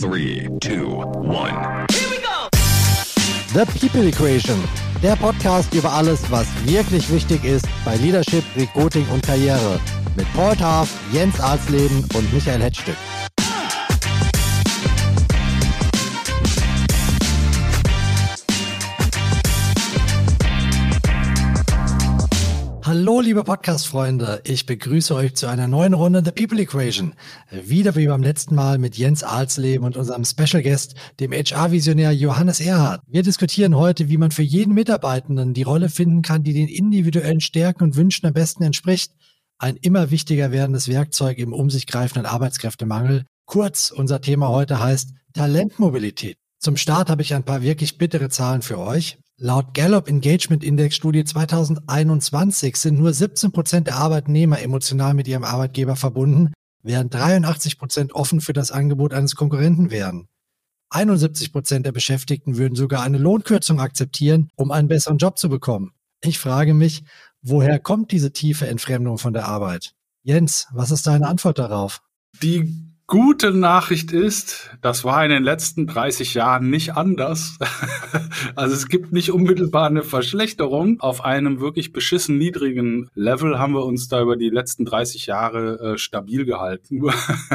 Three, two, one. The People Equation, der Podcast über alles, was wirklich wichtig ist bei Leadership, Recruiting und Karriere. Mit Paul Taff, Jens Arzleben und Michael Hetzstück. Hallo, liebe Podcast-Freunde. Ich begrüße euch zu einer neuen Runde The People Equation. Wieder wie beim letzten Mal mit Jens Alsleben und unserem Special Guest, dem HR-Visionär Johannes Erhardt. Wir diskutieren heute, wie man für jeden Mitarbeitenden die Rolle finden kann, die den individuellen Stärken und Wünschen am besten entspricht. Ein immer wichtiger werdendes Werkzeug im um sich greifenden Arbeitskräftemangel. Kurz, unser Thema heute heißt Talentmobilität. Zum Start habe ich ein paar wirklich bittere Zahlen für euch. Laut Gallup Engagement Index Studie 2021 sind nur 17 Prozent der Arbeitnehmer emotional mit ihrem Arbeitgeber verbunden, während 83 Prozent offen für das Angebot eines Konkurrenten wären. 71 Prozent der Beschäftigten würden sogar eine Lohnkürzung akzeptieren, um einen besseren Job zu bekommen. Ich frage mich, woher kommt diese tiefe Entfremdung von der Arbeit? Jens, was ist deine Antwort darauf? Die gute Nachricht ist, das war in den letzten 30 Jahren nicht anders. also es gibt nicht unmittelbar eine Verschlechterung. Auf einem wirklich beschissen niedrigen Level haben wir uns da über die letzten 30 Jahre äh, stabil gehalten.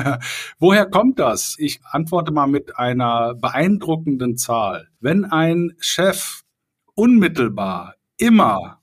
Woher kommt das? Ich antworte mal mit einer beeindruckenden Zahl. Wenn ein Chef unmittelbar immer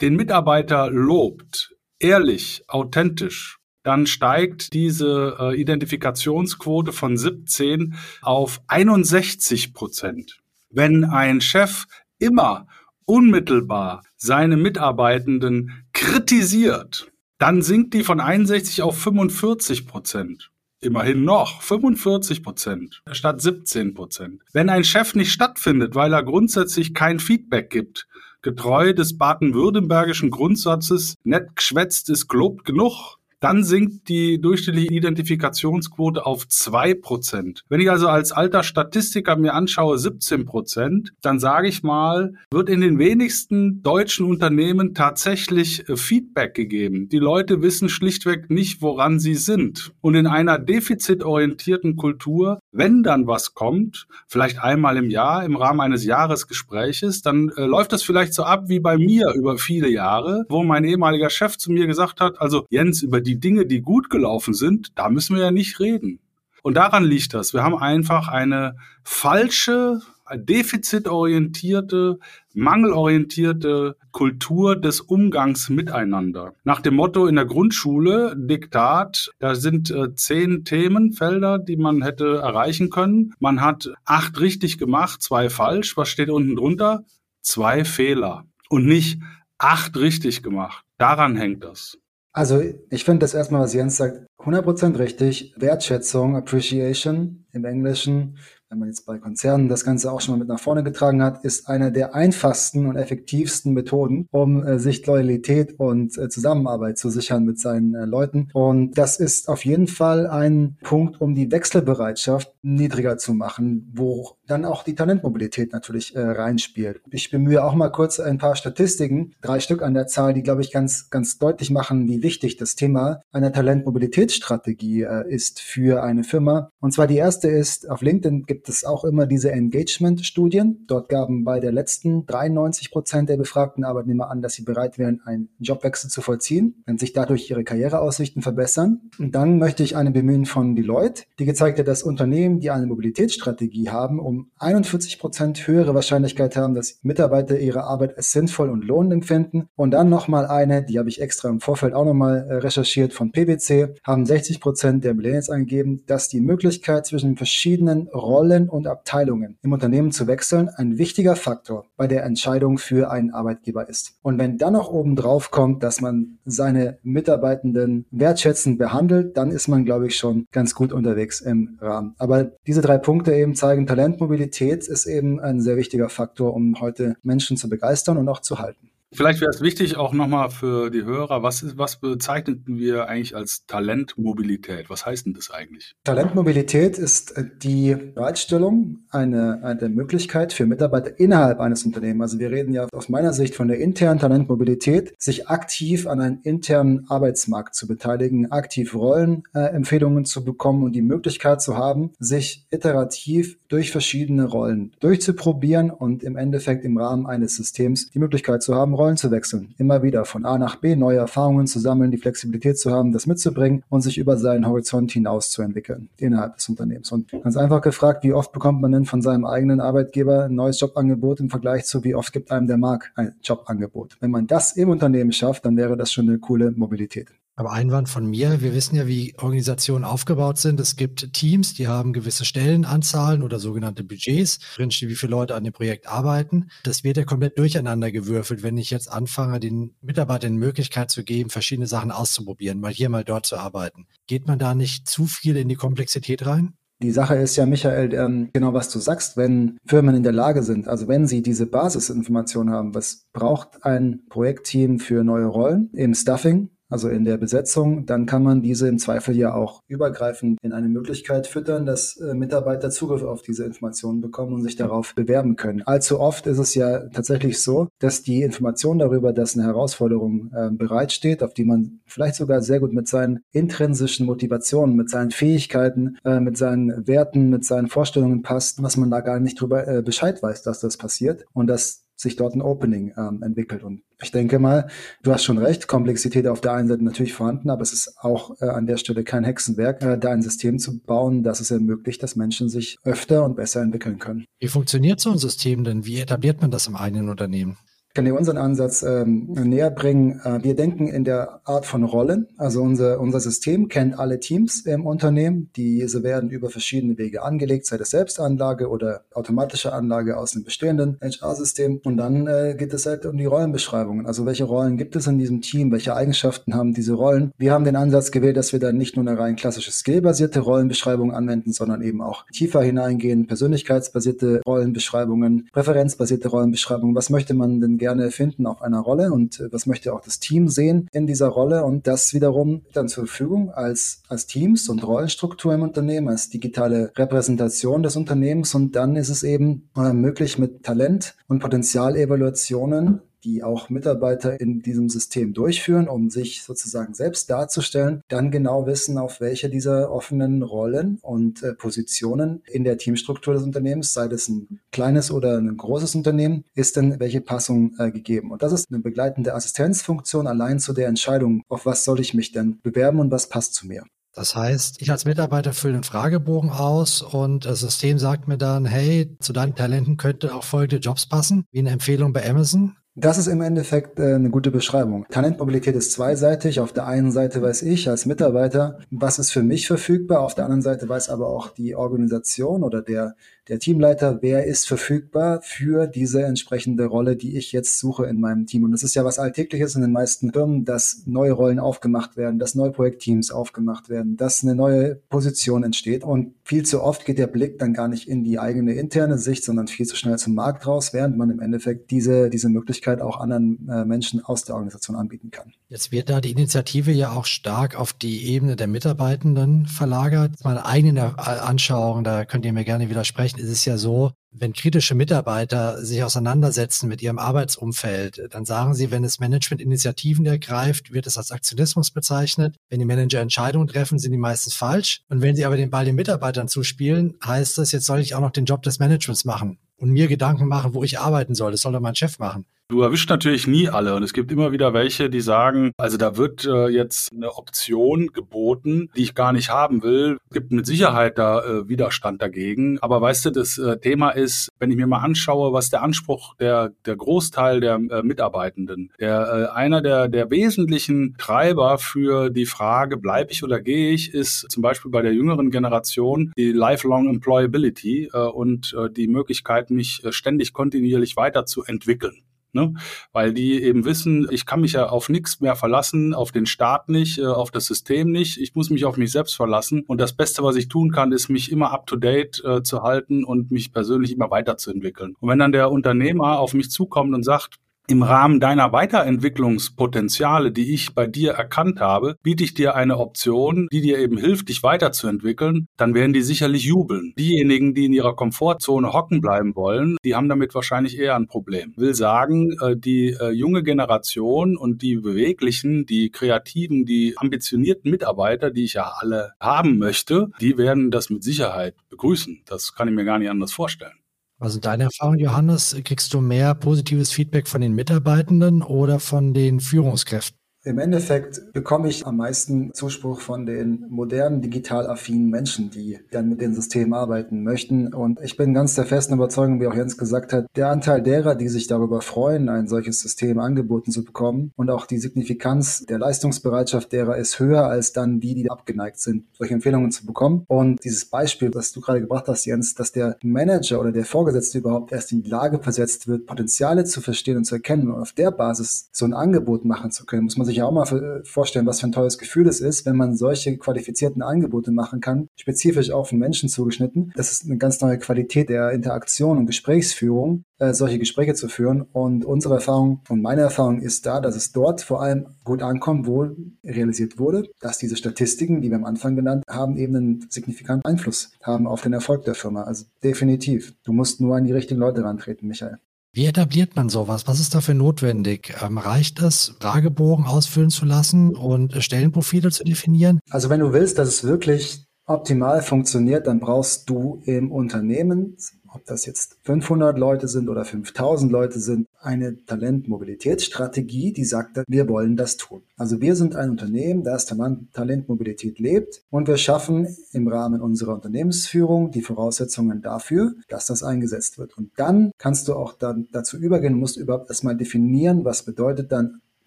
den Mitarbeiter lobt, ehrlich, authentisch, dann steigt diese äh, Identifikationsquote von 17 auf 61 Prozent. Wenn ein Chef immer unmittelbar seine Mitarbeitenden kritisiert, dann sinkt die von 61 auf 45 Prozent. Immerhin noch 45 Prozent statt 17 Prozent. Wenn ein Chef nicht stattfindet, weil er grundsätzlich kein Feedback gibt, getreu des baden-württembergischen Grundsatzes, nett geschwätzt ist gelobt genug, dann sinkt die durchschnittliche Identifikationsquote auf zwei Prozent. Wenn ich also als alter Statistiker mir anschaue 17 Prozent, dann sage ich mal, wird in den wenigsten deutschen Unternehmen tatsächlich äh, Feedback gegeben. Die Leute wissen schlichtweg nicht, woran sie sind. Und in einer defizitorientierten Kultur, wenn dann was kommt, vielleicht einmal im Jahr im Rahmen eines Jahresgespräches, dann äh, läuft das vielleicht so ab wie bei mir über viele Jahre, wo mein ehemaliger Chef zu mir gesagt hat, also Jens, über die die Dinge, die gut gelaufen sind, da müssen wir ja nicht reden. Und daran liegt das. Wir haben einfach eine falsche, defizitorientierte, mangelorientierte Kultur des Umgangs miteinander. Nach dem Motto in der Grundschule, Diktat, da sind äh, zehn Themenfelder, die man hätte erreichen können. Man hat acht richtig gemacht, zwei falsch. Was steht unten drunter? Zwei Fehler. Und nicht acht richtig gemacht. Daran hängt das. Also ich finde das erstmal, was Jens sagt, 100% richtig. Wertschätzung, Appreciation im Englischen wenn man jetzt bei Konzernen das Ganze auch schon mal mit nach vorne getragen hat, ist eine der einfachsten und effektivsten Methoden, um äh, sich Loyalität und äh, Zusammenarbeit zu sichern mit seinen äh, Leuten. Und das ist auf jeden Fall ein Punkt, um die Wechselbereitschaft niedriger zu machen, wo dann auch die Talentmobilität natürlich äh, reinspielt. Ich bemühe auch mal kurz ein paar Statistiken, drei Stück an der Zahl, die, glaube ich, ganz, ganz deutlich machen, wie wichtig das Thema einer Talentmobilitätsstrategie äh, ist für eine Firma. Und zwar die erste ist, auf LinkedIn gibt gibt es auch immer diese Engagement-Studien. Dort gaben bei der letzten 93 Prozent der befragten Arbeitnehmer an, dass sie bereit wären, einen Jobwechsel zu vollziehen, wenn sich dadurch ihre Karriereaussichten verbessern. Und dann möchte ich eine bemühen von Deloitte, die gezeigt hat, dass Unternehmen, die eine Mobilitätsstrategie haben, um 41 Prozent höhere Wahrscheinlichkeit haben, dass Mitarbeiter ihre Arbeit als sinnvoll und lohnend empfinden. Und dann nochmal eine, die habe ich extra im Vorfeld auch nochmal äh, recherchiert von PwC, haben 60 Prozent der Millennials angegeben, dass die Möglichkeit zwischen verschiedenen Rollen Rollen und Abteilungen im Unternehmen zu wechseln ein wichtiger Faktor bei der Entscheidung für einen Arbeitgeber ist. Und wenn dann noch oben drauf kommt, dass man seine Mitarbeitenden wertschätzend behandelt, dann ist man, glaube ich, schon ganz gut unterwegs im Rahmen. Aber diese drei Punkte eben zeigen, Talentmobilität ist eben ein sehr wichtiger Faktor, um heute Menschen zu begeistern und auch zu halten. Vielleicht wäre es wichtig auch nochmal für die Hörer, was, ist, was bezeichneten wir eigentlich als Talentmobilität? Was heißt denn das eigentlich? Talentmobilität ist äh, die Bereitstellung einer eine Möglichkeit für Mitarbeiter innerhalb eines Unternehmens. Also wir reden ja aus meiner Sicht von der internen Talentmobilität, sich aktiv an einem internen Arbeitsmarkt zu beteiligen, aktiv Rollenempfehlungen äh, zu bekommen und die Möglichkeit zu haben, sich iterativ durch verschiedene Rollen durchzuprobieren und im Endeffekt im Rahmen eines Systems die Möglichkeit zu haben, Rollen zu wechseln. Immer wieder von A nach B, neue Erfahrungen zu sammeln, die Flexibilität zu haben, das mitzubringen und sich über seinen Horizont hinaus zu entwickeln innerhalb des Unternehmens. Und ganz einfach gefragt, wie oft bekommt man denn von seinem eigenen Arbeitgeber ein neues Jobangebot im Vergleich zu, wie oft gibt einem der Markt ein Jobangebot? Wenn man das im Unternehmen schafft, dann wäre das schon eine coole Mobilität. Aber Einwand von mir, wir wissen ja, wie Organisationen aufgebaut sind. Es gibt Teams, die haben gewisse Stellenanzahlen oder sogenannte Budgets, drinsteht, wie viele Leute an dem Projekt arbeiten. Das wird ja komplett durcheinander gewürfelt, wenn ich jetzt anfange, den Mitarbeitern die Möglichkeit zu geben, verschiedene Sachen auszuprobieren, mal hier, mal dort zu arbeiten. Geht man da nicht zu viel in die Komplexität rein? Die Sache ist ja, Michael, ähm, genau was du sagst, wenn Firmen in der Lage sind, also wenn sie diese Basisinformation haben, was braucht ein Projektteam für neue Rollen im Stuffing, also in der Besetzung, dann kann man diese im Zweifel ja auch übergreifend in eine Möglichkeit füttern, dass äh, Mitarbeiter Zugriff auf diese Informationen bekommen und sich darauf bewerben können. Allzu oft ist es ja tatsächlich so, dass die Information darüber, dass eine Herausforderung äh, bereitsteht, auf die man vielleicht sogar sehr gut mit seinen intrinsischen Motivationen, mit seinen Fähigkeiten, äh, mit seinen Werten, mit seinen Vorstellungen passt, was man da gar nicht drüber äh, Bescheid weiß, dass das passiert und dass sich dort ein Opening ähm, entwickelt. Und ich denke mal, du hast schon recht, Komplexität auf der einen Seite natürlich vorhanden, aber es ist auch äh, an der Stelle kein Hexenwerk, äh, da ein System zu bauen, das es ermöglicht, dass Menschen sich öfter und besser entwickeln können. Wie funktioniert so ein System denn? Wie etabliert man das im eigenen Unternehmen? Ich kann dir unseren Ansatz ähm, näher bringen. Äh, wir denken in der Art von Rollen. Also unser, unser System kennt alle Teams im Unternehmen. Diese werden über verschiedene Wege angelegt, sei das Selbstanlage oder automatische Anlage aus dem bestehenden HR-System. Und dann äh, geht es halt um die Rollenbeschreibungen. Also welche Rollen gibt es in diesem Team? Welche Eigenschaften haben diese Rollen? Wir haben den Ansatz gewählt, dass wir dann nicht nur eine rein klassische skillbasierte Rollenbeschreibung anwenden, sondern eben auch tiefer hineingehen, persönlichkeitsbasierte Rollenbeschreibungen, präferenzbasierte Rollenbeschreibungen. Was möchte man denn gerne finden auf einer Rolle und äh, was möchte auch das Team sehen in dieser Rolle und das wiederum dann zur Verfügung als, als Teams und Rollenstruktur im Unternehmen, als digitale Repräsentation des Unternehmens und dann ist es eben äh, möglich mit Talent und Potenzialevaluationen die auch Mitarbeiter in diesem System durchführen, um sich sozusagen selbst darzustellen, dann genau wissen, auf welche dieser offenen Rollen und äh, Positionen in der Teamstruktur des Unternehmens, sei das ein kleines oder ein großes Unternehmen, ist denn welche Passung äh, gegeben. Und das ist eine begleitende Assistenzfunktion allein zu der Entscheidung, auf was soll ich mich denn bewerben und was passt zu mir. Das heißt, ich als Mitarbeiter fülle einen Fragebogen aus und das System sagt mir dann, hey, zu deinen Talenten könnte auch folgende Jobs passen, wie eine Empfehlung bei Amazon. Das ist im Endeffekt äh, eine gute Beschreibung. Talentmobilität ist zweiseitig. Auf der einen Seite weiß ich als Mitarbeiter, was ist für mich verfügbar. Auf der anderen Seite weiß aber auch die Organisation oder der der Teamleiter, wer ist verfügbar für diese entsprechende Rolle, die ich jetzt suche in meinem Team. Und das ist ja was Alltägliches in den meisten Firmen, dass neue Rollen aufgemacht werden, dass neue Projektteams aufgemacht werden, dass eine neue Position entsteht. Und viel zu oft geht der Blick dann gar nicht in die eigene interne Sicht, sondern viel zu schnell zum Markt raus, während man im Endeffekt diese, diese Möglichkeit auch anderen äh, Menschen aus der Organisation anbieten kann. Jetzt wird da die Initiative ja auch stark auf die Ebene der Mitarbeitenden verlagert. Meine eigene Anschauung, da könnt ihr mir gerne widersprechen, ist es ja so, wenn kritische Mitarbeiter sich auseinandersetzen mit ihrem Arbeitsumfeld, dann sagen sie, wenn es Management-Initiativen ergreift, wird es als Aktionismus bezeichnet. Wenn die Manager Entscheidungen treffen, sind die meistens falsch. Und wenn sie aber den Ball den Mitarbeitern zuspielen, heißt das, jetzt soll ich auch noch den Job des Managements machen und mir Gedanken machen, wo ich arbeiten soll. Das soll doch mein Chef machen. Du erwischst natürlich nie alle und es gibt immer wieder welche, die sagen, also da wird äh, jetzt eine Option geboten, die ich gar nicht haben will. Es gibt mit Sicherheit da äh, Widerstand dagegen. Aber weißt du, das äh, Thema ist, wenn ich mir mal anschaue, was der Anspruch der, der Großteil der äh, Mitarbeitenden, der äh, einer der, der wesentlichen Treiber für die Frage, bleibe ich oder gehe ich, ist zum Beispiel bei der jüngeren Generation die Lifelong Employability äh, und äh, die Möglichkeit, mich äh, ständig kontinuierlich weiterzuentwickeln. Ne? Weil die eben wissen, ich kann mich ja auf nichts mehr verlassen, auf den Staat nicht, äh, auf das System nicht. Ich muss mich auf mich selbst verlassen. Und das Beste, was ich tun kann, ist, mich immer up-to-date äh, zu halten und mich persönlich immer weiterzuentwickeln. Und wenn dann der Unternehmer auf mich zukommt und sagt, im Rahmen deiner Weiterentwicklungspotenziale, die ich bei dir erkannt habe, biete ich dir eine Option, die dir eben hilft, dich weiterzuentwickeln, dann werden die sicherlich jubeln. Diejenigen, die in ihrer Komfortzone hocken bleiben wollen, die haben damit wahrscheinlich eher ein Problem. Will sagen, äh, die äh, junge Generation und die beweglichen, die kreativen, die ambitionierten Mitarbeiter, die ich ja alle haben möchte, die werden das mit Sicherheit begrüßen. Das kann ich mir gar nicht anders vorstellen. Was sind deine Erfahrungen, Johannes? Kriegst du mehr positives Feedback von den Mitarbeitenden oder von den Führungskräften? Im Endeffekt bekomme ich am meisten Zuspruch von den modernen, digital affinen Menschen, die dann mit den Systemen arbeiten möchten. Und ich bin ganz der festen Überzeugung, wie auch Jens gesagt hat, der Anteil derer, die sich darüber freuen, ein solches System angeboten zu bekommen und auch die Signifikanz der Leistungsbereitschaft derer ist höher als dann die, die abgeneigt sind, solche Empfehlungen zu bekommen. Und dieses Beispiel, das du gerade gebracht hast, Jens, dass der Manager oder der Vorgesetzte überhaupt erst in die Lage versetzt wird, Potenziale zu verstehen und zu erkennen und auf der Basis so ein Angebot machen zu können, muss man sich ja auch mal vorstellen, was für ein tolles Gefühl es ist, wenn man solche qualifizierten Angebote machen kann, spezifisch auf den Menschen zugeschnitten. Das ist eine ganz neue Qualität der Interaktion und Gesprächsführung, äh, solche Gespräche zu führen. Und unsere Erfahrung und meine Erfahrung ist da, dass es dort vor allem gut ankommt, wo realisiert wurde, dass diese Statistiken, die wir am Anfang genannt haben, eben einen signifikanten Einfluss haben auf den Erfolg der Firma. Also definitiv. Du musst nur an die richtigen Leute rantreten, Michael. Wie etabliert man sowas? Was ist dafür notwendig? Ähm, reicht es, Fragebogen ausfüllen zu lassen und Stellenprofile zu definieren? Also wenn du willst, dass es wirklich optimal funktioniert, dann brauchst du im Unternehmen ob das jetzt 500 Leute sind oder 5000 Leute sind, eine Talentmobilitätsstrategie, die sagt, wir wollen das tun. Also wir sind ein Unternehmen, das Talentmobilität lebt und wir schaffen im Rahmen unserer Unternehmensführung die Voraussetzungen dafür, dass das eingesetzt wird. Und dann kannst du auch dann dazu übergehen, musst überhaupt erstmal definieren, was bedeutet dann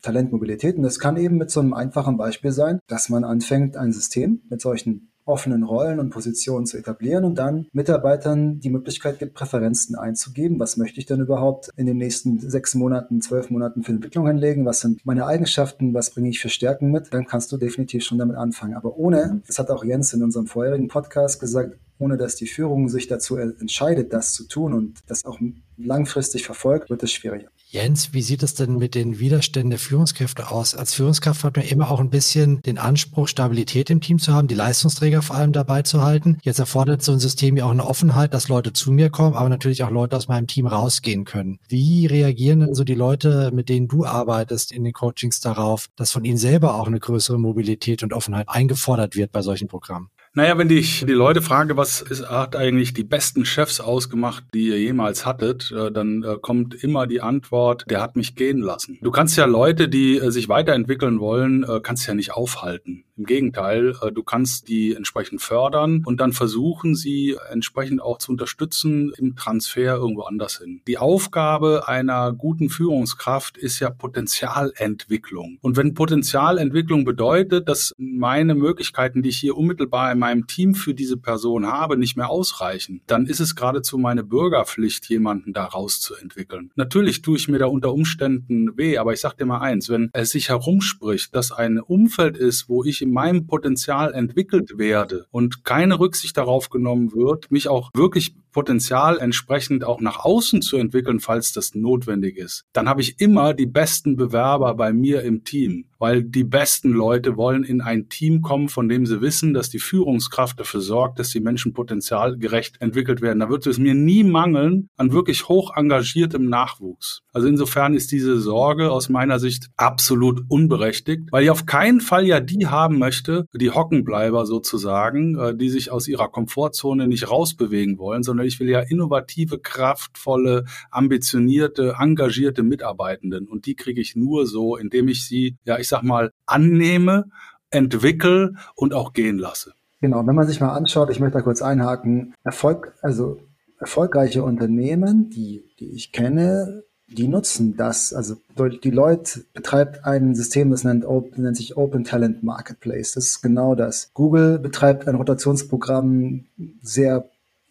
Talentmobilität. Und das kann eben mit so einem einfachen Beispiel sein, dass man anfängt, ein System mit solchen offenen Rollen und Positionen zu etablieren und dann Mitarbeitern die Möglichkeit gibt, Präferenzen einzugeben. Was möchte ich denn überhaupt in den nächsten sechs Monaten, zwölf Monaten für Entwicklung hinlegen? Was sind meine Eigenschaften? Was bringe ich für Stärken mit? Dann kannst du definitiv schon damit anfangen. Aber ohne, das hat auch Jens in unserem vorherigen Podcast gesagt, ohne dass die Führung sich dazu entscheidet, das zu tun und das auch langfristig verfolgt, wird es schwieriger. Jens, wie sieht es denn mit den Widerständen der Führungskräfte aus? Als Führungskraft hat man immer auch ein bisschen den Anspruch, Stabilität im Team zu haben, die Leistungsträger vor allem dabei zu halten. Jetzt erfordert so ein System ja auch eine Offenheit, dass Leute zu mir kommen, aber natürlich auch Leute aus meinem Team rausgehen können. Wie reagieren denn so die Leute, mit denen du arbeitest in den Coachings darauf, dass von ihnen selber auch eine größere Mobilität und Offenheit eingefordert wird bei solchen Programmen? Naja, wenn ich die Leute frage, was ist, hat eigentlich die besten Chefs ausgemacht, die ihr jemals hattet, äh, dann äh, kommt immer die Antwort, der hat mich gehen lassen. Du kannst ja Leute, die äh, sich weiterentwickeln wollen, kannst ja nicht aufhalten. Im Gegenteil, du kannst die entsprechend fördern und dann versuchen, sie entsprechend auch zu unterstützen im Transfer irgendwo anders hin. Die Aufgabe einer guten Führungskraft ist ja Potenzialentwicklung. Und wenn Potenzialentwicklung bedeutet, dass meine Möglichkeiten, die ich hier unmittelbar im meinem Team für diese Person habe, nicht mehr ausreichen, dann ist es geradezu meine Bürgerpflicht, jemanden da rauszuentwickeln. Natürlich tue ich mir da unter Umständen weh, aber ich sage dir mal eins, wenn es sich herumspricht, dass ein Umfeld ist, wo ich in meinem Potenzial entwickelt werde und keine Rücksicht darauf genommen wird, mich auch wirklich Potenzial entsprechend auch nach außen zu entwickeln, falls das notwendig ist, dann habe ich immer die besten Bewerber bei mir im Team, weil die besten Leute wollen in ein Team kommen, von dem sie wissen, dass die Führungskraft dafür sorgt, dass die Menschen potenzialgerecht entwickelt werden. Da wird es mir nie mangeln an wirklich hoch engagiertem Nachwuchs. Also insofern ist diese Sorge aus meiner Sicht absolut unberechtigt, weil ich auf keinen Fall ja die haben möchte, die Hockenbleiber sozusagen, äh, die sich aus ihrer Komfortzone nicht rausbewegen wollen, sondern ich will ja innovative, kraftvolle, ambitionierte, engagierte Mitarbeitenden. Und die kriege ich nur so, indem ich sie, ja, ich sag mal, annehme, entwickle und auch gehen lasse. Genau, wenn man sich mal anschaut, ich möchte da kurz einhaken, Erfolg, also erfolgreiche Unternehmen, die, die ich kenne, die nutzen das. Also die Leute betreibt ein System, das nennt, nennt, sich Open Talent Marketplace. Das ist genau das. Google betreibt ein Rotationsprogramm sehr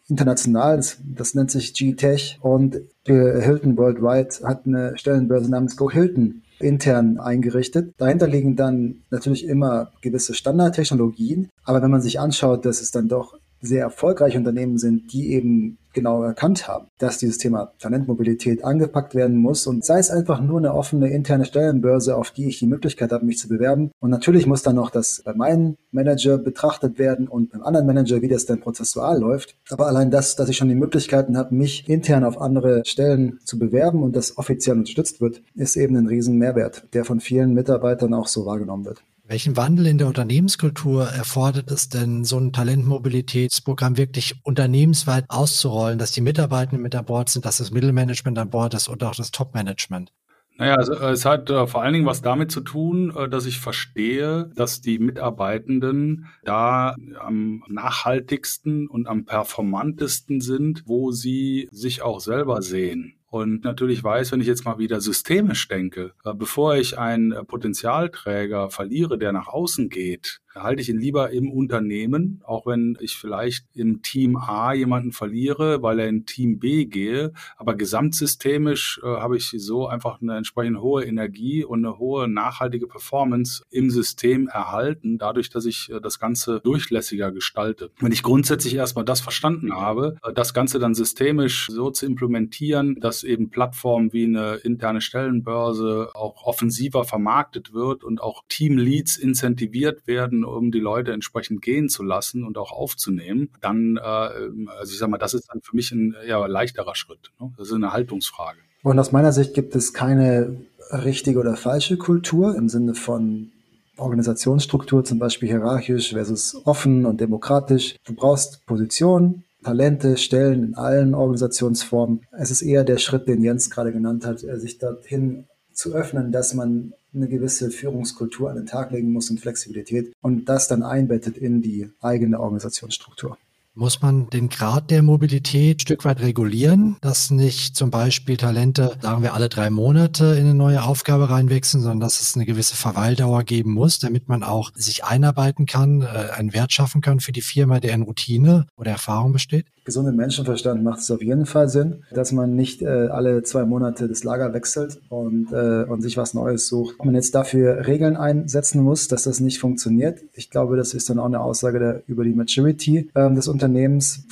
international, das, das nennt sich G-Tech und Hilton Worldwide hat eine Stellenbörse namens Go Hilton intern eingerichtet. Dahinter liegen dann natürlich immer gewisse Standardtechnologien, aber wenn man sich anschaut, dass es dann doch sehr erfolgreiche Unternehmen sind, die eben genau erkannt haben, dass dieses Thema Talentmobilität angepackt werden muss und sei es einfach nur eine offene interne Stellenbörse, auf die ich die Möglichkeit habe, mich zu bewerben. Und natürlich muss dann noch das bei meinem Manager betrachtet werden und beim anderen Manager, wie das denn prozessual läuft. Aber allein das, dass ich schon die Möglichkeiten habe, mich intern auf andere Stellen zu bewerben und das offiziell unterstützt wird, ist eben ein riesen Mehrwert, der von vielen Mitarbeitern auch so wahrgenommen wird. Welchen Wandel in der Unternehmenskultur erfordert es denn, so ein Talentmobilitätsprogramm wirklich unternehmensweit auszurollen, dass die Mitarbeitenden mit an Bord sind, dass das Mittelmanagement an Bord ist und auch das Topmanagement? Naja, also, es hat äh, vor allen Dingen was damit zu tun, äh, dass ich verstehe, dass die Mitarbeitenden da am nachhaltigsten und am performantesten sind, wo sie sich auch selber sehen und natürlich weiß, wenn ich jetzt mal wieder systemisch denke, äh, bevor ich einen äh, Potenzialträger verliere, der nach außen geht, halte ich ihn lieber im Unternehmen, auch wenn ich vielleicht im Team A jemanden verliere, weil er in Team B gehe. Aber gesamtsystemisch äh, habe ich so einfach eine entsprechend hohe Energie und eine hohe nachhaltige Performance im System erhalten, dadurch, dass ich äh, das Ganze durchlässiger gestalte. Wenn ich grundsätzlich erstmal das verstanden habe, äh, das Ganze dann systemisch so zu implementieren, dass eben Plattformen wie eine interne Stellenbörse auch offensiver vermarktet wird und auch Teamleads incentiviert werden, um die Leute entsprechend gehen zu lassen und auch aufzunehmen, dann, äh, also ich sag mal, das ist dann für mich ein eher leichterer Schritt. Ne? Das ist eine Haltungsfrage. Und aus meiner Sicht gibt es keine richtige oder falsche Kultur im Sinne von Organisationsstruktur, zum Beispiel hierarchisch versus offen und demokratisch. Du brauchst Position, Talente, Stellen in allen Organisationsformen. Es ist eher der Schritt, den Jens gerade genannt hat, sich dorthin zu öffnen, dass man eine gewisse Führungskultur an den Tag legen muss und Flexibilität und das dann einbettet in die eigene Organisationsstruktur. Muss man den Grad der Mobilität ein Stück weit regulieren, dass nicht zum Beispiel Talente, sagen wir, alle drei Monate in eine neue Aufgabe reinwechseln, sondern dass es eine gewisse Verweildauer geben muss, damit man auch sich einarbeiten kann, äh, einen Wert schaffen kann für die Firma, der in Routine oder Erfahrung besteht? gesunden Menschenverstand macht es auf jeden Fall Sinn, dass man nicht äh, alle zwei Monate das Lager wechselt und, äh, und sich was Neues sucht. Ob man jetzt dafür Regeln einsetzen muss, dass das nicht funktioniert, ich glaube, das ist dann auch eine Aussage der, über die Maturity äh, des Unternehmens,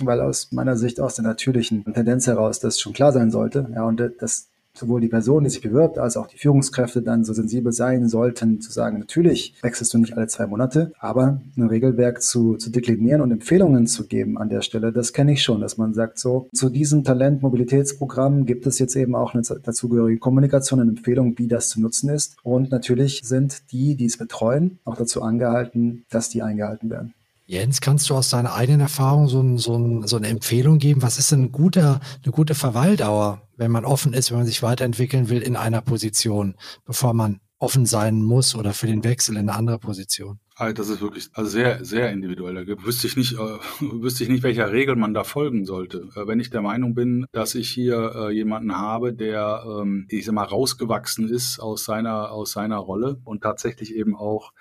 weil aus meiner Sicht aus der natürlichen Tendenz heraus das schon klar sein sollte. Ja, und das sowohl die Person, die sich bewirbt, als auch die Führungskräfte dann so sensibel sein sollten, zu sagen, natürlich wechselst du nicht alle zwei Monate, aber ein Regelwerk zu, zu deklinieren und Empfehlungen zu geben an der Stelle, das kenne ich schon, dass man sagt, so, zu diesem Talent-Mobilitätsprogramm gibt es jetzt eben auch eine dazugehörige Kommunikation und Empfehlung, wie das zu nutzen ist. Und natürlich sind die, die es betreuen, auch dazu angehalten, dass die eingehalten werden. Jens, kannst du aus deiner eigenen Erfahrung so, so, so eine Empfehlung geben? Was ist denn ein guter, eine gute Verweildauer, wenn man offen ist, wenn man sich weiterentwickeln will in einer Position, bevor man offen sein muss oder für den Wechsel in eine andere Position? Das ist wirklich also sehr, sehr individuell. Da wüsste ich nicht, äh, wüsste ich nicht, welcher Regel man da folgen sollte. Äh, wenn ich der Meinung bin, dass ich hier äh, jemanden habe, der, ähm, ich sag mal, rausgewachsen ist aus seiner, aus seiner Rolle und tatsächlich eben auch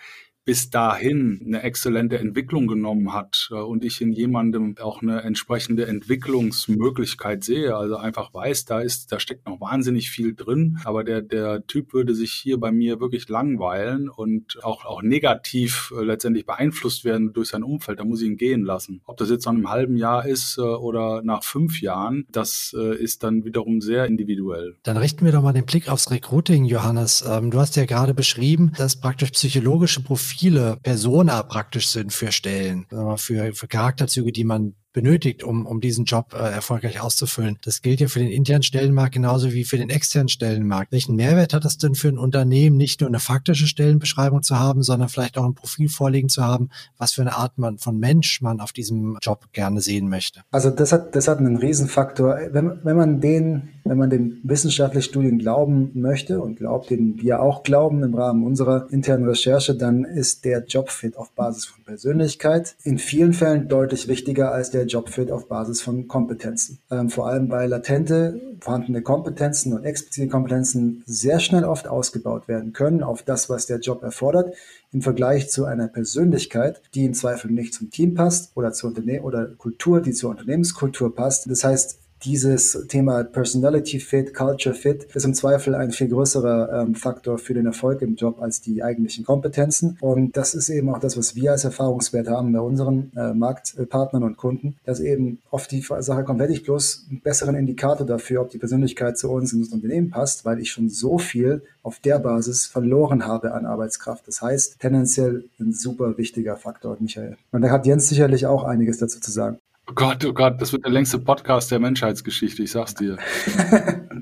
bis dahin eine exzellente Entwicklung genommen hat äh, und ich in jemandem auch eine entsprechende Entwicklungsmöglichkeit sehe, also einfach weiß, da ist, da steckt noch wahnsinnig viel drin, aber der, der Typ würde sich hier bei mir wirklich langweilen und auch, auch negativ äh, letztendlich beeinflusst werden durch sein Umfeld, da muss ich ihn gehen lassen. Ob das jetzt nach einem halben Jahr ist äh, oder nach fünf Jahren, das ist dann wiederum sehr individuell. Dann richten wir doch mal den Blick aufs Recruiting, Johannes. Ähm, du hast ja gerade beschrieben, dass praktisch psychologische Profile viele Persona praktisch sind für Stellen, für, für Charakterzüge, die man benötigt, um, um diesen Job äh, erfolgreich auszufüllen. Das gilt ja für den internen Stellenmarkt genauso wie für den externen Stellenmarkt. Welchen Mehrwert hat es denn für ein Unternehmen, nicht nur eine faktische Stellenbeschreibung zu haben, sondern vielleicht auch ein Profil vorliegen zu haben, was für eine Art man, von Mensch man auf diesem Job gerne sehen möchte? Also das hat, das hat einen Riesenfaktor. Wenn, wenn man den, wenn man den wissenschaftlichen Studien glauben möchte und glaubt, den wir auch glauben im Rahmen unserer internen Recherche, dann ist der Jobfit auf Basis von Persönlichkeit in vielen Fällen deutlich wichtiger als der der Jobfit auf Basis von Kompetenzen. Ähm, vor allem bei latente, vorhandene Kompetenzen und explizite Kompetenzen sehr schnell oft ausgebaut werden können auf das, was der Job erfordert, im Vergleich zu einer Persönlichkeit, die im Zweifel nicht zum Team passt oder zur Unterne oder Kultur, die zur Unternehmenskultur passt. Das heißt, dieses Thema Personality Fit, Culture Fit ist im Zweifel ein viel größerer ähm, Faktor für den Erfolg im Job als die eigentlichen Kompetenzen. Und das ist eben auch das, was wir als Erfahrungswert haben bei unseren äh, Marktpartnern und Kunden, dass eben oft die Sache kommt, werde ich bloß einen besseren Indikator dafür, ob die Persönlichkeit zu uns ins Unternehmen passt, weil ich schon so viel auf der Basis verloren habe an Arbeitskraft. Das heißt, tendenziell ein super wichtiger Faktor, Michael. Und da hat Jens sicherlich auch einiges dazu zu sagen. Oh Gott, oh Gott, das wird der längste Podcast der Menschheitsgeschichte, ich sag's dir.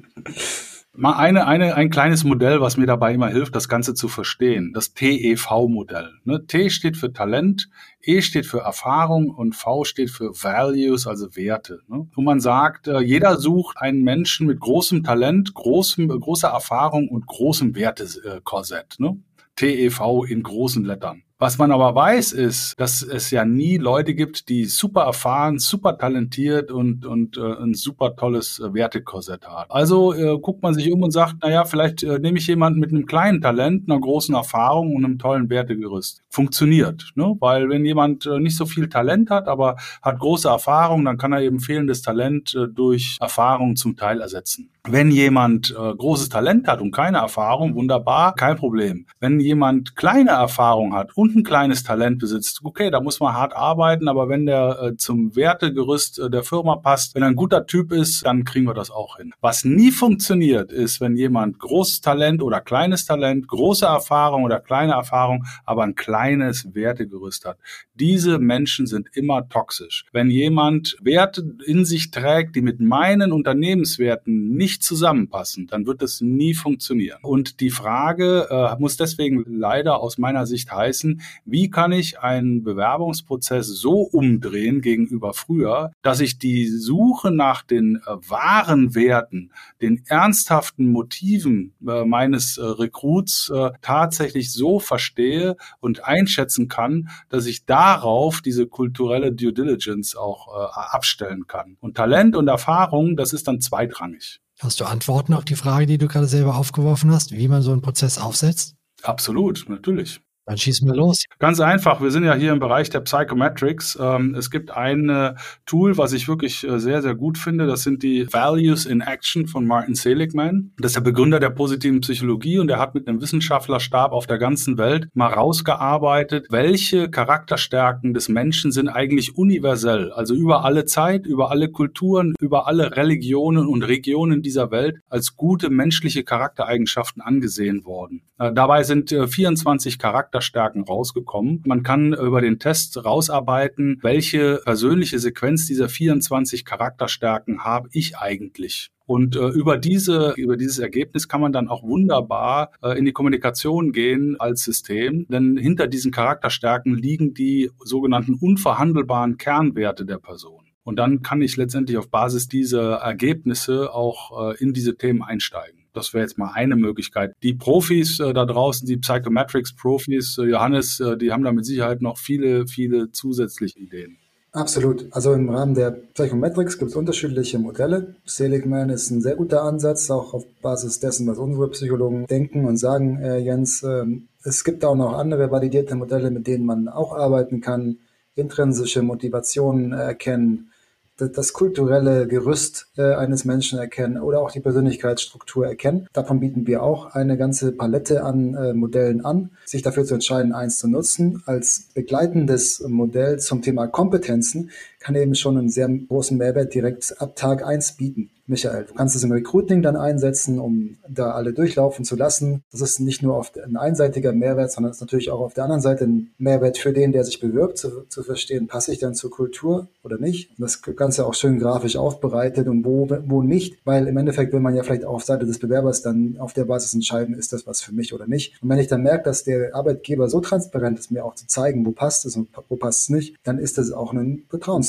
Mal eine, eine, ein kleines Modell, was mir dabei immer hilft, das Ganze zu verstehen. Das TEV-Modell. Ne? T steht für Talent, E steht für Erfahrung und V steht für Values, also Werte. Ne? Und man sagt, äh, jeder sucht einen Menschen mit großem Talent, großem, großer Erfahrung und großem Wertekorsett. Ne? TEV in großen Lettern. Was man aber weiß, ist, dass es ja nie Leute gibt, die super erfahren, super talentiert und, und äh, ein super tolles äh, Wertekorsett haben. Also äh, guckt man sich um und sagt, naja, vielleicht äh, nehme ich jemanden mit einem kleinen Talent, einer großen Erfahrung und einem tollen Wertegerüst. Funktioniert, ne? weil wenn jemand äh, nicht so viel Talent hat, aber hat große Erfahrung, dann kann er eben fehlendes Talent äh, durch Erfahrung zum Teil ersetzen. Wenn jemand äh, großes Talent hat und keine Erfahrung, wunderbar, kein Problem. Wenn jemand kleine Erfahrung hat ein kleines Talent besitzt, okay, da muss man hart arbeiten, aber wenn der äh, zum Wertegerüst äh, der Firma passt, wenn er ein guter Typ ist, dann kriegen wir das auch hin. Was nie funktioniert, ist, wenn jemand großes Talent oder kleines Talent, große Erfahrung oder kleine Erfahrung, aber ein kleines Wertegerüst hat. Diese Menschen sind immer toxisch. Wenn jemand Werte in sich trägt, die mit meinen Unternehmenswerten nicht zusammenpassen, dann wird es nie funktionieren. Und die Frage äh, muss deswegen leider aus meiner Sicht heißen, wie kann ich einen Bewerbungsprozess so umdrehen gegenüber früher, dass ich die Suche nach den äh, wahren Werten, den ernsthaften Motiven äh, meines äh, Recruits äh, tatsächlich so verstehe und einschätzen kann, dass ich darauf diese kulturelle Due Diligence auch äh, abstellen kann. Und Talent und Erfahrung, das ist dann zweitrangig. Hast du Antworten auf die Frage, die du gerade selber aufgeworfen hast, wie man so einen Prozess aufsetzt? Absolut, natürlich. Dann schießen wir los. Ganz einfach. Wir sind ja hier im Bereich der Psychometrics. Ähm, es gibt ein äh, Tool, was ich wirklich äh, sehr, sehr gut finde. Das sind die Values in Action von Martin Seligman. Das ist der Begründer der positiven Psychologie und er hat mit einem Wissenschaftlerstab auf der ganzen Welt mal rausgearbeitet, welche Charakterstärken des Menschen sind eigentlich universell, also über alle Zeit, über alle Kulturen, über alle Religionen und Regionen dieser Welt als gute menschliche Charaktereigenschaften angesehen worden. Äh, dabei sind 24 Charakter Charakterstärken rausgekommen. Man kann über den Test rausarbeiten, welche persönliche Sequenz dieser 24 Charakterstärken habe ich eigentlich. Und äh, über diese, über dieses Ergebnis kann man dann auch wunderbar äh, in die Kommunikation gehen als System. Denn hinter diesen Charakterstärken liegen die sogenannten unverhandelbaren Kernwerte der Person. Und dann kann ich letztendlich auf Basis dieser Ergebnisse auch äh, in diese Themen einsteigen. Das wäre jetzt mal eine Möglichkeit. Die Profis äh, da draußen, die Psychometrics-Profis, äh, Johannes, äh, die haben da mit Sicherheit noch viele, viele zusätzliche Ideen. Absolut. Also im Rahmen der Psychometrics gibt es unterschiedliche Modelle. Seligman ist ein sehr guter Ansatz, auch auf Basis dessen, was unsere Psychologen denken und sagen, äh, Jens. Äh, es gibt auch noch andere validierte Modelle, mit denen man auch arbeiten kann, intrinsische Motivationen erkennen, das kulturelle Gerüst äh, eines Menschen erkennen oder auch die Persönlichkeitsstruktur erkennen. Davon bieten wir auch eine ganze Palette an äh, Modellen an. Sich dafür zu entscheiden, eins zu nutzen als begleitendes Modell zum Thema Kompetenzen kann eben schon einen sehr großen Mehrwert direkt ab Tag eins bieten. Michael, du kannst es im Recruiting dann einsetzen, um da alle durchlaufen zu lassen. Das ist nicht nur auf ein einseitiger Mehrwert, sondern es ist natürlich auch auf der anderen Seite ein Mehrwert für den, der sich bewirbt, zu, zu verstehen, passe ich dann zur Kultur oder nicht. Und das Ganze auch schön grafisch aufbereitet und wo, wo nicht, weil im Endeffekt will man ja vielleicht auf Seite des Bewerbers dann auf der Basis entscheiden, ist das was für mich oder nicht. Und wenn ich dann merke, dass der Arbeitgeber so transparent ist, mir auch zu zeigen, wo passt es und wo passt es nicht, dann ist das auch ein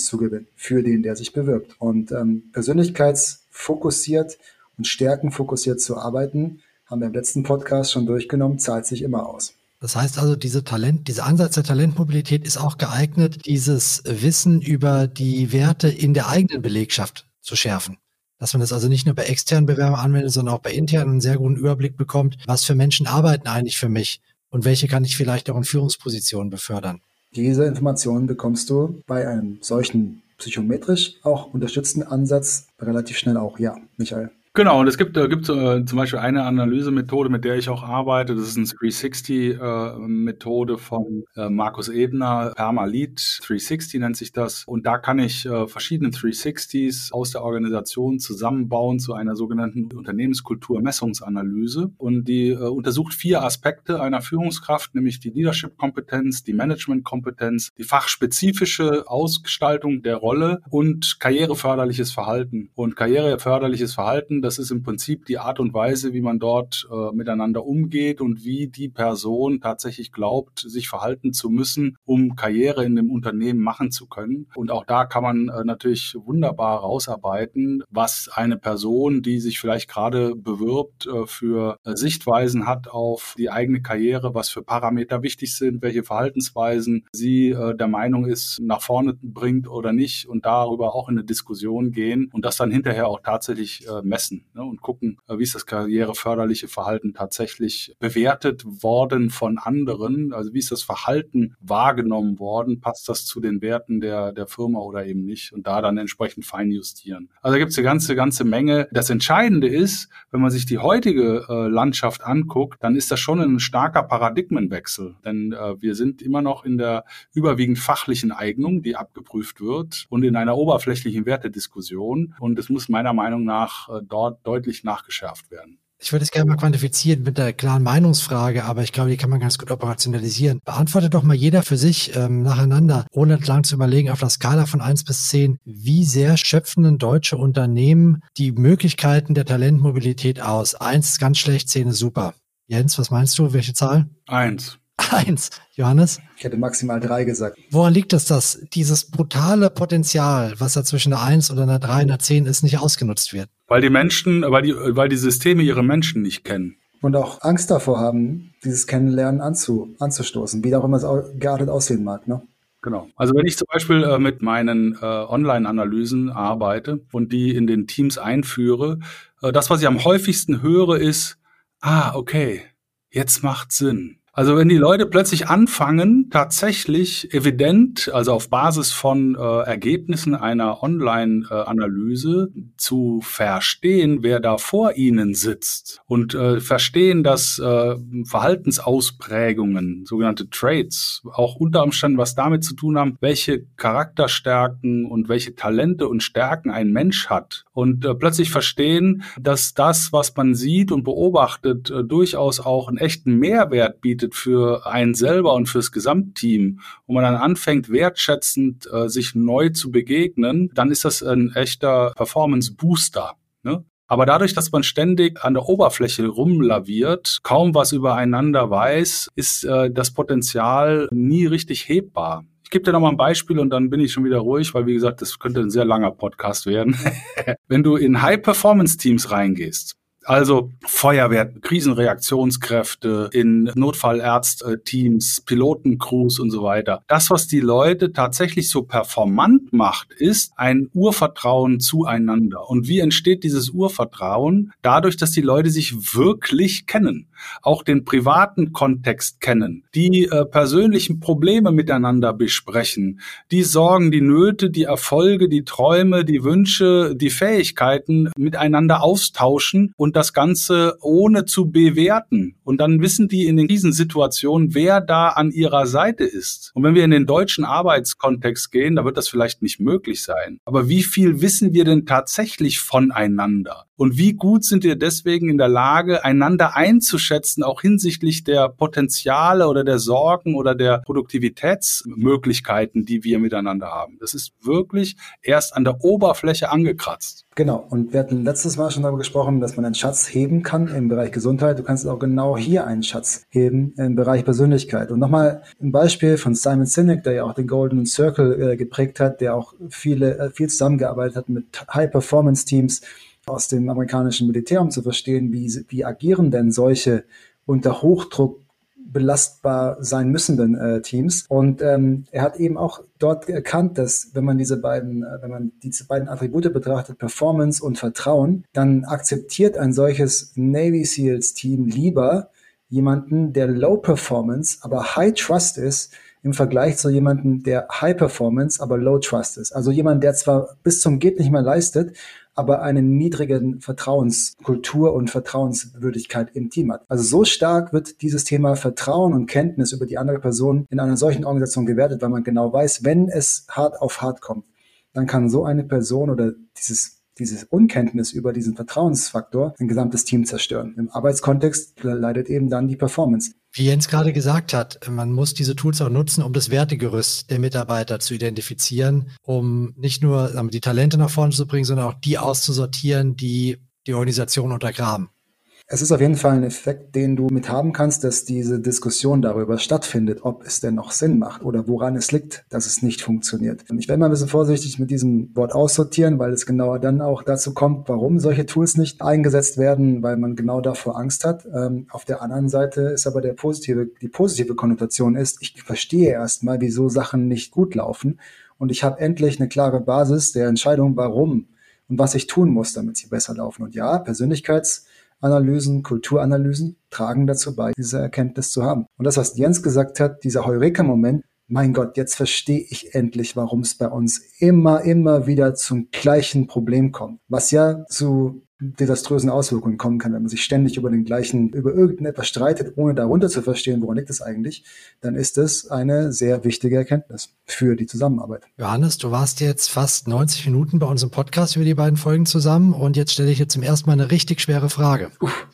Vertrauenszugewinn für den, der sich bewirbt. Und ähm, Persönlichkeits fokussiert und stärkenfokussiert zu arbeiten, haben wir im letzten Podcast schon durchgenommen, zahlt sich immer aus. Das heißt also, diese Talent, dieser Ansatz der Talentmobilität ist auch geeignet, dieses Wissen über die Werte in der eigenen Belegschaft zu schärfen. Dass man das also nicht nur bei externen Bewerbern anwendet, sondern auch bei internen einen sehr guten Überblick bekommt, was für Menschen arbeiten eigentlich für mich und welche kann ich vielleicht auch in Führungspositionen befördern. Diese Informationen bekommst du bei einem solchen psychometrisch auch unterstützenden Ansatz relativ schnell auch, ja, Michael. Genau, und es gibt, äh, gibt äh, zum Beispiel eine Analysemethode, mit der ich auch arbeite. Das ist eine 360-Methode äh, von äh, Markus Ebner, Permalit 360 nennt sich das. Und da kann ich äh, verschiedene 360s aus der Organisation zusammenbauen zu einer sogenannten Unternehmenskultur-Messungsanalyse. Und die äh, untersucht vier Aspekte einer Führungskraft, nämlich die Leadership-Kompetenz, die Management-Kompetenz, die fachspezifische Ausgestaltung der Rolle und karriereförderliches Verhalten. Und karriereförderliches Verhalten das ist im Prinzip die Art und Weise, wie man dort äh, miteinander umgeht und wie die Person tatsächlich glaubt, sich verhalten zu müssen, um Karriere in dem Unternehmen machen zu können. Und auch da kann man äh, natürlich wunderbar rausarbeiten, was eine Person, die sich vielleicht gerade bewirbt, äh, für äh, Sichtweisen hat auf die eigene Karriere, was für Parameter wichtig sind, welche Verhaltensweisen sie äh, der Meinung ist, nach vorne bringt oder nicht und darüber auch in eine Diskussion gehen und das dann hinterher auch tatsächlich äh, messen messen ne, und gucken, äh, wie ist das karriereförderliche Verhalten tatsächlich bewertet worden von anderen. Also wie ist das Verhalten wahrgenommen worden? Passt das zu den Werten der, der Firma oder eben nicht? Und da dann entsprechend feinjustieren. Also da gibt es eine ganze, ganze Menge. Das Entscheidende ist, wenn man sich die heutige äh, Landschaft anguckt, dann ist das schon ein starker Paradigmenwechsel. Denn äh, wir sind immer noch in der überwiegend fachlichen Eignung, die abgeprüft wird und in einer oberflächlichen Wertediskussion. Und es muss meiner Meinung nach äh, dort deutlich nachgeschärft werden. Ich würde es gerne mal quantifizieren mit der klaren Meinungsfrage, aber ich glaube, die kann man ganz gut operationalisieren. Beantworte doch mal jeder für sich ähm, nacheinander, ohne lang zu überlegen, auf der Skala von eins bis zehn, wie sehr schöpfen denn deutsche Unternehmen die Möglichkeiten der Talentmobilität aus? Eins ist ganz schlecht, zehn ist super. Jens, was meinst du? Welche Zahl? Eins. Eins. Johannes? Ich hätte maximal drei gesagt. Woran liegt es, dass dieses brutale Potenzial, was da zwischen einer Eins oder einer Drei und einer Zehn ist, nicht ausgenutzt wird? Weil die Menschen, weil die, weil die Systeme ihre Menschen nicht kennen. Und auch Angst davor haben, dieses Kennenlernen anzu, anzustoßen, wie auch immer es geartet aussehen mag. Ne? Genau. Also wenn ich zum Beispiel äh, mit meinen äh, Online-Analysen arbeite und die in den Teams einführe, äh, das, was ich am häufigsten höre, ist, ah, okay, jetzt macht Sinn. Also wenn die Leute plötzlich anfangen, tatsächlich evident, also auf Basis von äh, Ergebnissen einer Online-Analyse zu verstehen, wer da vor ihnen sitzt und äh, verstehen, dass äh, Verhaltensausprägungen, sogenannte Traits, auch unter Umständen was damit zu tun haben, welche Charakterstärken und welche Talente und Stärken ein Mensch hat und äh, plötzlich verstehen, dass das, was man sieht und beobachtet, äh, durchaus auch einen echten Mehrwert bietet bietet für einen selber und fürs Gesamtteam, wo man dann anfängt, wertschätzend äh, sich neu zu begegnen, dann ist das ein echter Performance-Booster. Ne? Aber dadurch, dass man ständig an der Oberfläche rumlaviert, kaum was übereinander weiß, ist äh, das Potenzial nie richtig hebbar. Ich gebe dir noch mal ein Beispiel und dann bin ich schon wieder ruhig, weil wie gesagt, das könnte ein sehr langer Podcast werden. Wenn du in High-Performance-Teams reingehst, also Feuerwehr, Krisenreaktionskräfte in Notfallärzteams, Pilotencrews und so weiter. Das, was die Leute tatsächlich so performant macht, ist ein Urvertrauen zueinander. Und wie entsteht dieses Urvertrauen? Dadurch, dass die Leute sich wirklich kennen, auch den privaten Kontext kennen, die äh, persönlichen Probleme miteinander besprechen, die Sorgen, die Nöte, die Erfolge, die Träume, die Wünsche, die Fähigkeiten miteinander austauschen und das Ganze ohne zu bewerten. Und dann wissen die in den Krisensituationen, wer da an ihrer Seite ist. Und wenn wir in den deutschen Arbeitskontext gehen, da wird das vielleicht nicht möglich sein. Aber wie viel wissen wir denn tatsächlich voneinander? Und wie gut sind wir deswegen in der Lage, einander einzuschätzen, auch hinsichtlich der Potenziale oder der Sorgen oder der Produktivitätsmöglichkeiten, die wir miteinander haben? Das ist wirklich erst an der Oberfläche angekratzt. Genau. Und wir hatten letztes Mal schon darüber gesprochen, dass man einen Schatz heben kann im Bereich Gesundheit. Du kannst auch genau hier einen Schatz heben im Bereich Persönlichkeit. Und nochmal ein Beispiel von Simon Sinek, der ja auch den Golden Circle äh, geprägt hat, der auch viele, äh, viel zusammengearbeitet hat mit High-Performance-Teams aus dem amerikanischen Militär, um zu verstehen, wie, wie agieren denn solche unter Hochdruck belastbar sein müssenden äh, Teams. Und ähm, er hat eben auch dort erkannt, dass wenn man diese beiden, äh, wenn man diese beiden Attribute betrachtet, Performance und Vertrauen, dann akzeptiert ein solches Navy SEALs Team lieber jemanden, der Low Performance, aber High Trust ist, im Vergleich zu jemandem, der High Performance, aber Low Trust ist. Also jemand, der zwar bis zum geht nicht mehr leistet, aber eine niedrige Vertrauenskultur und Vertrauenswürdigkeit im Team hat. Also so stark wird dieses Thema Vertrauen und Kenntnis über die andere Person in einer solchen Organisation gewertet, weil man genau weiß, wenn es hart auf hart kommt, dann kann so eine Person oder dieses dieses Unkenntnis über diesen Vertrauensfaktor ein gesamtes Team zerstören. Im Arbeitskontext leidet eben dann die Performance. Wie Jens gerade gesagt hat, man muss diese Tools auch nutzen, um das Wertegerüst der Mitarbeiter zu identifizieren, um nicht nur die Talente nach vorne zu bringen, sondern auch die auszusortieren, die die Organisation untergraben. Es ist auf jeden Fall ein Effekt, den du mit haben kannst, dass diese Diskussion darüber stattfindet, ob es denn noch Sinn macht oder woran es liegt, dass es nicht funktioniert. Ich werde mal ein bisschen vorsichtig mit diesem Wort aussortieren, weil es genauer dann auch dazu kommt, warum solche Tools nicht eingesetzt werden, weil man genau davor Angst hat. Ähm, auf der anderen Seite ist aber der positive, die positive Konnotation ist, ich verstehe erstmal, wieso Sachen nicht gut laufen und ich habe endlich eine klare Basis der Entscheidung, warum und was ich tun muss, damit sie besser laufen. Und ja, Persönlichkeits Analysen, Kulturanalysen tragen dazu bei, diese Erkenntnis zu haben. Und das, was Jens gesagt hat, dieser Heureka-Moment, mein Gott, jetzt verstehe ich endlich, warum es bei uns immer, immer wieder zum gleichen Problem kommt. Was ja zu desaströsen Auswirkungen kommen kann, wenn man sich ständig über den gleichen, über irgendetwas streitet, ohne darunter zu verstehen, woran liegt es eigentlich, dann ist es eine sehr wichtige Erkenntnis für die Zusammenarbeit. Johannes, du warst jetzt fast 90 Minuten bei unserem Podcast über die beiden Folgen zusammen und jetzt stelle ich dir zum ersten Mal eine richtig schwere Frage. Uff.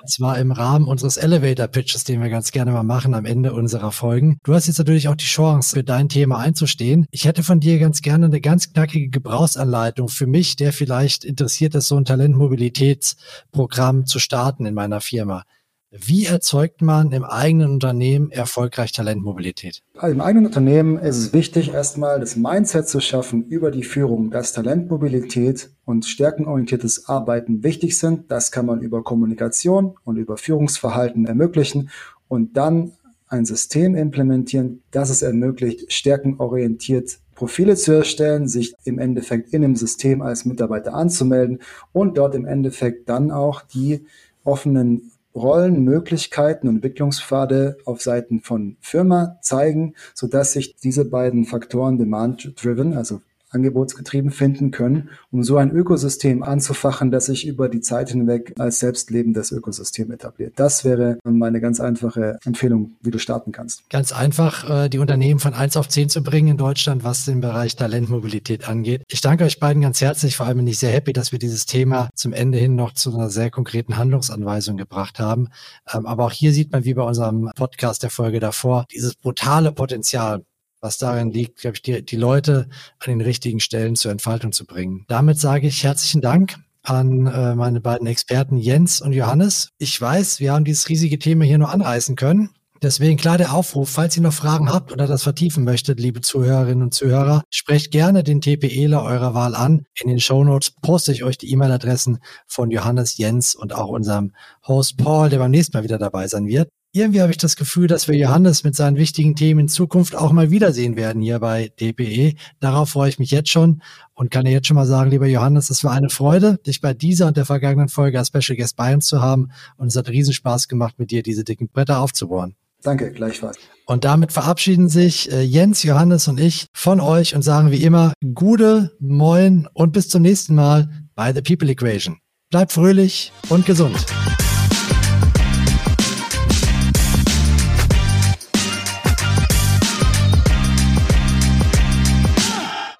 Und zwar im Rahmen unseres Elevator Pitches, den wir ganz gerne mal machen am Ende unserer Folgen. Du hast jetzt natürlich auch die Chance, für dein Thema einzustehen. Ich hätte von dir ganz gerne eine ganz knackige Gebrauchsanleitung für mich, der vielleicht interessiert ist, so ein Talentmobilitätsprogramm zu starten in meiner Firma. Wie erzeugt man im eigenen Unternehmen erfolgreich Talentmobilität? Im eigenen Unternehmen ist es wichtig, erstmal das Mindset zu schaffen über die Führung, dass Talentmobilität und stärkenorientiertes Arbeiten wichtig sind. Das kann man über Kommunikation und über Führungsverhalten ermöglichen und dann ein System implementieren, das es ermöglicht, stärkenorientiert Profile zu erstellen, sich im Endeffekt in dem System als Mitarbeiter anzumelden und dort im Endeffekt dann auch die offenen Rollen, Möglichkeiten und Entwicklungspfade auf Seiten von Firma zeigen, so dass sich diese beiden Faktoren Demand-Driven, also angebotsgetrieben finden können, um so ein Ökosystem anzufachen, das sich über die Zeit hinweg als selbstlebendes Ökosystem etabliert. Das wäre meine ganz einfache Empfehlung, wie du starten kannst. Ganz einfach, äh, die Unternehmen von 1 auf 10 zu bringen in Deutschland, was den Bereich Talentmobilität angeht. Ich danke euch beiden ganz herzlich. Vor allem bin ich sehr happy, dass wir dieses Thema zum Ende hin noch zu einer sehr konkreten Handlungsanweisung gebracht haben. Ähm, aber auch hier sieht man, wie bei unserem Podcast der Folge davor, dieses brutale Potenzial, was darin liegt, glaube ich, die, die Leute an den richtigen Stellen zur Entfaltung zu bringen. Damit sage ich herzlichen Dank an äh, meine beiden Experten Jens und Johannes. Ich weiß, wir haben dieses riesige Thema hier nur anreißen können. Deswegen klar der Aufruf, falls ihr noch Fragen habt oder das vertiefen möchtet, liebe Zuhörerinnen und Zuhörer, sprecht gerne den TPEler eurer Wahl an. In den Shownotes poste ich euch die E-Mail-Adressen von Johannes, Jens und auch unserem Host Paul, der beim nächsten Mal wieder dabei sein wird irgendwie habe ich das Gefühl, dass wir Johannes mit seinen wichtigen Themen in Zukunft auch mal wiedersehen werden hier bei DPE. Darauf freue ich mich jetzt schon und kann dir jetzt schon mal sagen, lieber Johannes, es war eine Freude, dich bei dieser und der vergangenen Folge als Special Guest bei uns zu haben und es hat Riesenspaß gemacht, mit dir diese dicken Bretter aufzubohren. Danke, gleichfalls. Und damit verabschieden sich äh, Jens, Johannes und ich von euch und sagen wie immer Gude, Moin und bis zum nächsten Mal bei The People Equation. Bleibt fröhlich und gesund.